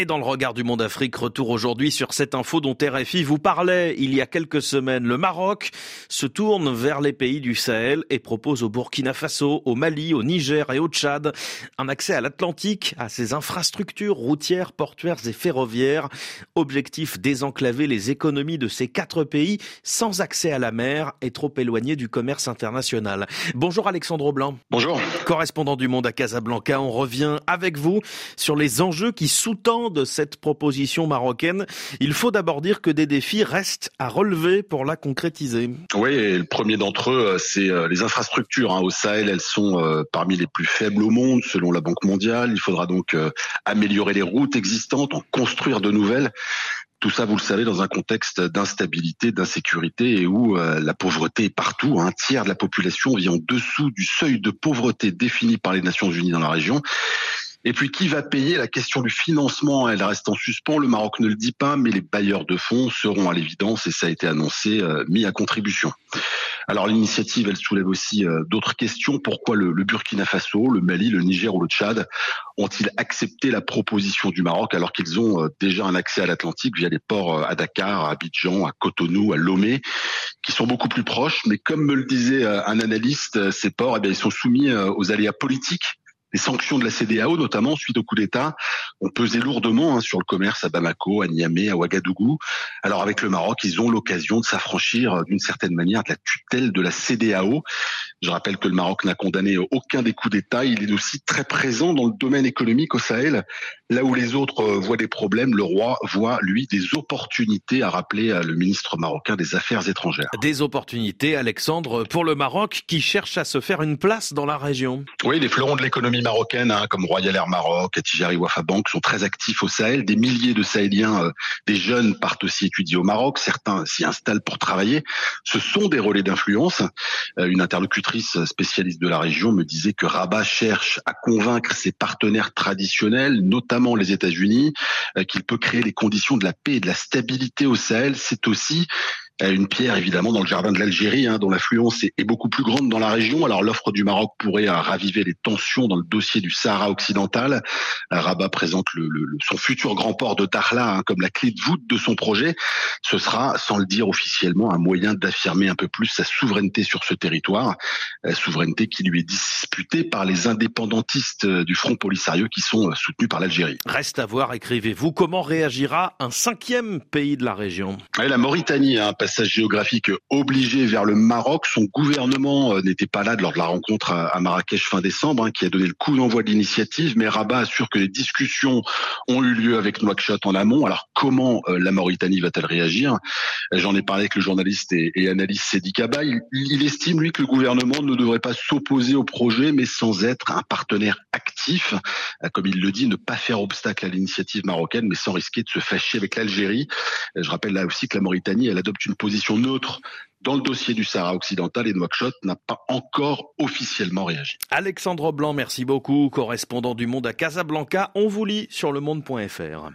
Et dans le regard du monde Afrique, retour aujourd'hui sur cette info dont RFI vous parlait il y a quelques semaines. Le Maroc se tourne vers les pays du Sahel et propose au Burkina Faso, au Mali, au Niger et au Tchad un accès à l'Atlantique, à ses infrastructures routières, portuaires et ferroviaires. Objectif désenclaver les économies de ces quatre pays sans accès à la mer et trop éloignés du commerce international. Bonjour Alexandre Blanc. Bonjour. Correspondant du monde à Casablanca, on revient avec vous sur les enjeux qui sous-tendent de cette proposition marocaine. Il faut d'abord dire que des défis restent à relever pour la concrétiser. Oui, le premier d'entre eux, euh, c'est euh, les infrastructures. Hein. Au Sahel, elles sont euh, parmi les plus faibles au monde, selon la Banque mondiale. Il faudra donc améliorer les routes existantes, en construire de nouvelles. Tout ça, vous le savez, dans un contexte d'instabilité, d'insécurité et où la pauvreté est partout. Un tiers de la population vit en dessous du seuil de pauvreté défini par les Nations Unies dans la région. Et puis, qui va payer La question du financement, elle reste en suspens. Le Maroc ne le dit pas, mais les bailleurs de fonds seront à l'évidence, et ça a été annoncé, euh, mis à contribution. Alors l'initiative, elle soulève aussi euh, d'autres questions. Pourquoi le, Burkina Faso, le Mali, le Niger ou le Tchad ont-ils accepté la proposition du Maroc alors qu'ils ont euh, déjà un accès à l'Atlantique via les ports à Dakar, à Abidjan, à Cotonou, à Lomé, qui sont beaucoup plus proches? Mais comme me le disait un analyste, ces ports, eh ils sont soumis aux aléas politiques les sanctions de la CDAO, notamment suite au coup d'État, ont pesé lourdement hein, sur le commerce à Bamako, à Niamey, à Ouagadougou. Alors avec le Maroc, ils ont l'occasion de s'affranchir euh, d'une certaine manière de la tutelle de la CDAO. Je rappelle que le Maroc n'a condamné aucun des coups d'État. Il est aussi très présent dans le domaine économique au Sahel. Là où les autres euh, voient des problèmes, le roi voit, lui, des opportunités, a rappelé euh, le ministre marocain des Affaires étrangères. Des opportunités, Alexandre, pour le Maroc qui cherche à se faire une place dans la région. Oui, les fleurons de l'économie marocaines, hein, comme Royal Air Maroc, Atijari Wafa Bank, sont très actifs au Sahel. Des milliers de Sahéliens, euh, des jeunes partent aussi étudier au Maroc. Certains s'y installent pour travailler. Ce sont des relais d'influence. Euh, une interlocutrice spécialiste de la région me disait que Rabat cherche à convaincre ses partenaires traditionnels, notamment les États-Unis, euh, qu'il peut créer les conditions de la paix et de la stabilité au Sahel. C'est aussi une pierre évidemment dans le jardin de l'Algérie, hein, dont l'affluence est, beaucoup plus grande dans la région. Alors l'offre du Maroc pourrait euh, raviver les tensions dans le dossier du Sahara occidental. Euh, Rabat présente le, son futur grand port de Dakhla hein, comme la clé de voûte de son projet. Ce sera, sans le dire officiellement, un moyen d'affirmer un peu plus sa souveraineté sur ce territoire, souveraineté qui lui est disputée par les indépendantistes du Front Polisario qui sont soutenus par l'Algérie. Reste à voir, écrivez-vous, comment réagira un cinquième pays de la région. la Mauritanie, hein, passage géographique obligé vers le Maroc. Son gouvernement euh, n'était pas là lors de la rencontre à Marrakech fin décembre, hein, qui a donné le coup d'envoi de l'initiative. Mais Rabat assure que les discussions ont eu lieu avec Nouakchott en amont. Alors comment euh, la Mauritanie va-t-elle réagir? J'en ai parlé avec le journaliste et, analyste Sedi Kaba. Il, estime lui que le gouvernement ne devrait pas s'opposer au projet, mais sans être un partenaire actif, euh, comme il le dit, ne pas faire obstacle à l'initiative marocaine, mais sans risquer de se fâcher avec l'Algérie. Je rappelle là aussi que la Mauritanie, elle adopte une position neutre dans le dossier du Sahara occidental et Nouakchott n'a pas encore officiellement réagi. Alexandre Blanc, merci beaucoup, correspondant du Monde à Casablanca. On vous lit sur le monde.fr.